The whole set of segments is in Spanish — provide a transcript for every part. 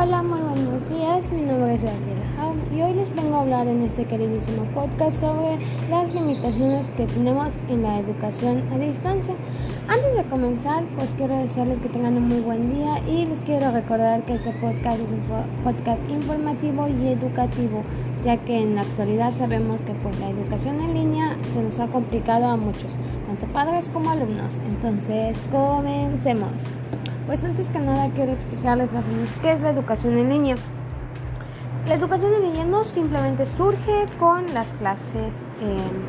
Hola, muy buenos días. Mi nombre es Gabriela y hoy les vengo a hablar en este queridísimo podcast sobre las limitaciones que tenemos en la educación a distancia. Antes de comenzar, pues quiero desearles que tengan un muy buen día y les quiero recordar que este podcast es un podcast informativo y educativo, ya que en la actualidad sabemos que pues la educación en línea se nos ha complicado a muchos, tanto padres como alumnos. Entonces, comencemos. Pues antes que nada quiero explicarles más o menos qué es la educación en línea. La educación en línea no simplemente surge con las clases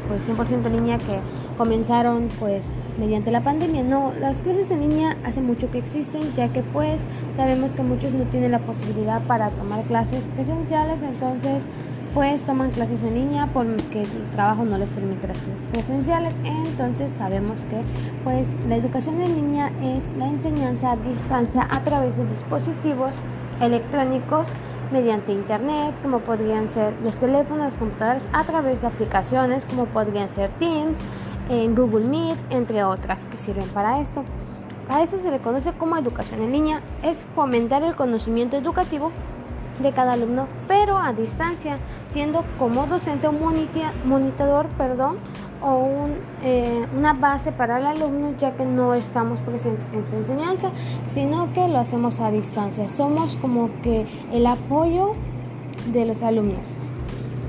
pues 100% en línea que comenzaron pues mediante la pandemia. No, las clases en línea hace mucho que existen ya que pues sabemos que muchos no tienen la posibilidad para tomar clases presenciales, entonces pues toman clases en línea porque su trabajo no les permite las clases presenciales. Entonces sabemos que pues la educación en línea es la enseñanza a distancia a través de dispositivos electrónicos mediante internet, como podrían ser los teléfonos, los computadores, a través de aplicaciones como podrían ser Teams, en Google Meet, entre otras que sirven para esto. A esto se le conoce como educación en línea, es fomentar el conocimiento educativo de cada alumno, pero a distancia, siendo como docente o monitador, perdón, o eh, una base para el alumno, ya que no estamos presentes en su enseñanza, sino que lo hacemos a distancia. Somos como que el apoyo de los alumnos.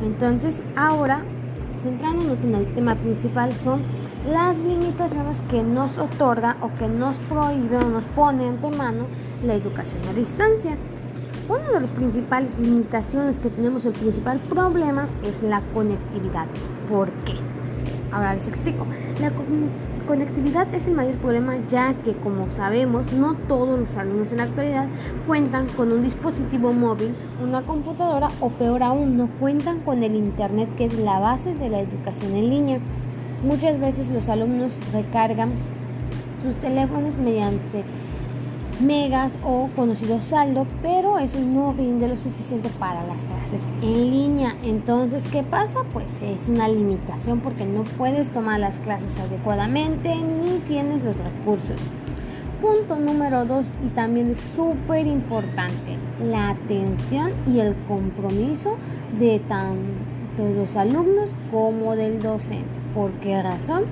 Entonces, ahora, centrándonos en el tema principal, son las limitaciones que nos otorga o que nos prohíbe o nos pone antemano la educación a distancia. Una de las principales limitaciones que tenemos, el principal problema es la conectividad. ¿Por qué? Ahora les explico. La conectividad es el mayor problema ya que, como sabemos, no todos los alumnos en la actualidad cuentan con un dispositivo móvil, una computadora o peor aún, no cuentan con el Internet que es la base de la educación en línea. Muchas veces los alumnos recargan sus teléfonos mediante megas o conocido saldo, pero eso no rinde lo suficiente para las clases en línea. Entonces, ¿qué pasa? Pues es una limitación porque no puedes tomar las clases adecuadamente ni tienes los recursos. Punto número dos y también es súper importante, la atención y el compromiso de tanto los alumnos como del docente. ¿Por qué razón?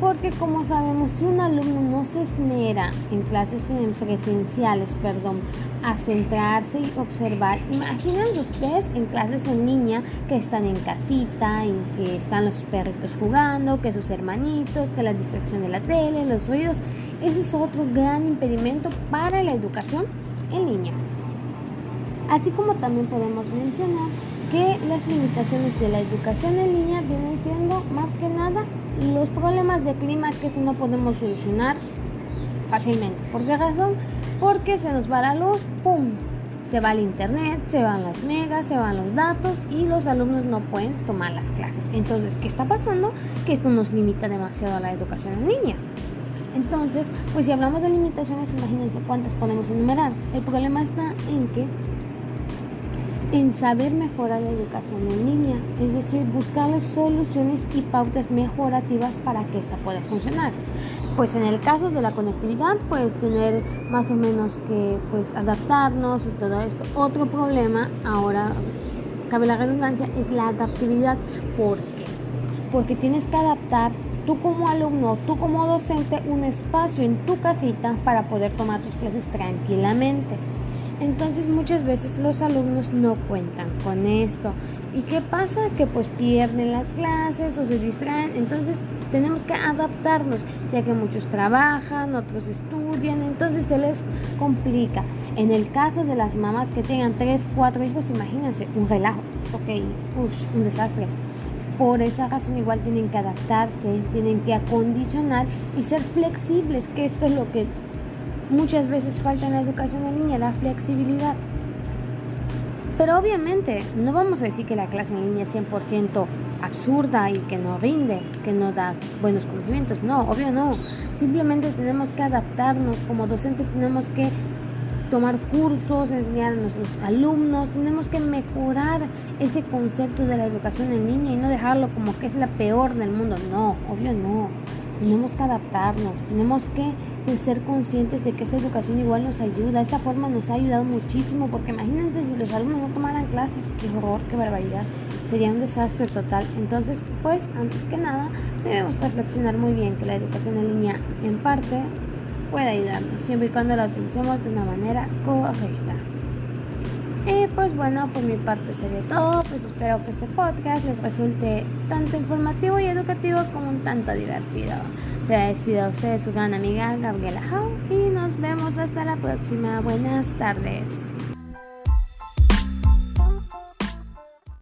Porque como sabemos, si un alumno no se esmera en clases en presenciales, perdón, a centrarse y observar, imagínense ustedes en clases en línea que están en casita y que están los perritos jugando, que sus hermanitos, que la distracción de la tele, los ruidos. Ese es otro gran impedimento para la educación en línea. Así como también podemos mencionar que las limitaciones de la educación en línea vienen siendo más que nada los problemas de clima que eso no podemos solucionar fácilmente. ¿Por qué razón? Porque se nos va la luz, ¡pum! Se va el internet, se van las megas, se van los datos y los alumnos no pueden tomar las clases. Entonces, ¿qué está pasando? Que esto nos limita demasiado a la educación en línea. Entonces, pues si hablamos de limitaciones, imagínense cuántas podemos enumerar. El problema está en que en saber mejorar la educación en línea, es decir, buscarles soluciones y pautas mejorativas para que esta pueda funcionar. Pues en el caso de la conectividad, pues tener más o menos que pues adaptarnos y todo esto. Otro problema, ahora cabe la redundancia, es la adaptabilidad. ¿Por qué? Porque tienes que adaptar tú como alumno, tú como docente, un espacio en tu casita para poder tomar tus clases tranquilamente. Entonces muchas veces los alumnos no cuentan con esto. ¿Y qué pasa? Que pues pierden las clases o se distraen. Entonces tenemos que adaptarnos, ya que muchos trabajan, otros estudian, entonces se les complica. En el caso de las mamás que tengan 3, 4 hijos, imagínense, un relajo, ok, un desastre. Por esa razón igual tienen que adaptarse, tienen que acondicionar y ser flexibles, que esto es lo que muchas veces falta en la educación en línea, la flexibilidad. Pero obviamente no vamos a decir que la clase en línea es 100% absurda y que no rinde, que no da buenos conocimientos. No, obvio no. Simplemente tenemos que adaptarnos. Como docentes tenemos que tomar cursos, enseñar a nuestros alumnos. Tenemos que mejorar ese concepto de la educación en línea y no dejarlo como que es la peor del mundo. No, obvio no tenemos que adaptarnos, tenemos que ser conscientes de que esta educación igual nos ayuda, esta forma nos ha ayudado muchísimo, porque imagínense si los alumnos no tomaran clases, qué horror, qué barbaridad, sería un desastre total. Entonces, pues, antes que nada, debemos reflexionar muy bien que la educación en línea, en parte, puede ayudarnos, siempre y cuando la utilicemos de una manera correcta. Y pues bueno, por mi parte sería todo. Pues espero que este podcast les resulte tanto informativo y educativo como un tanto divertido. Se despide a ustedes su gran amiga Gabriela Hau y nos vemos hasta la próxima. Buenas tardes.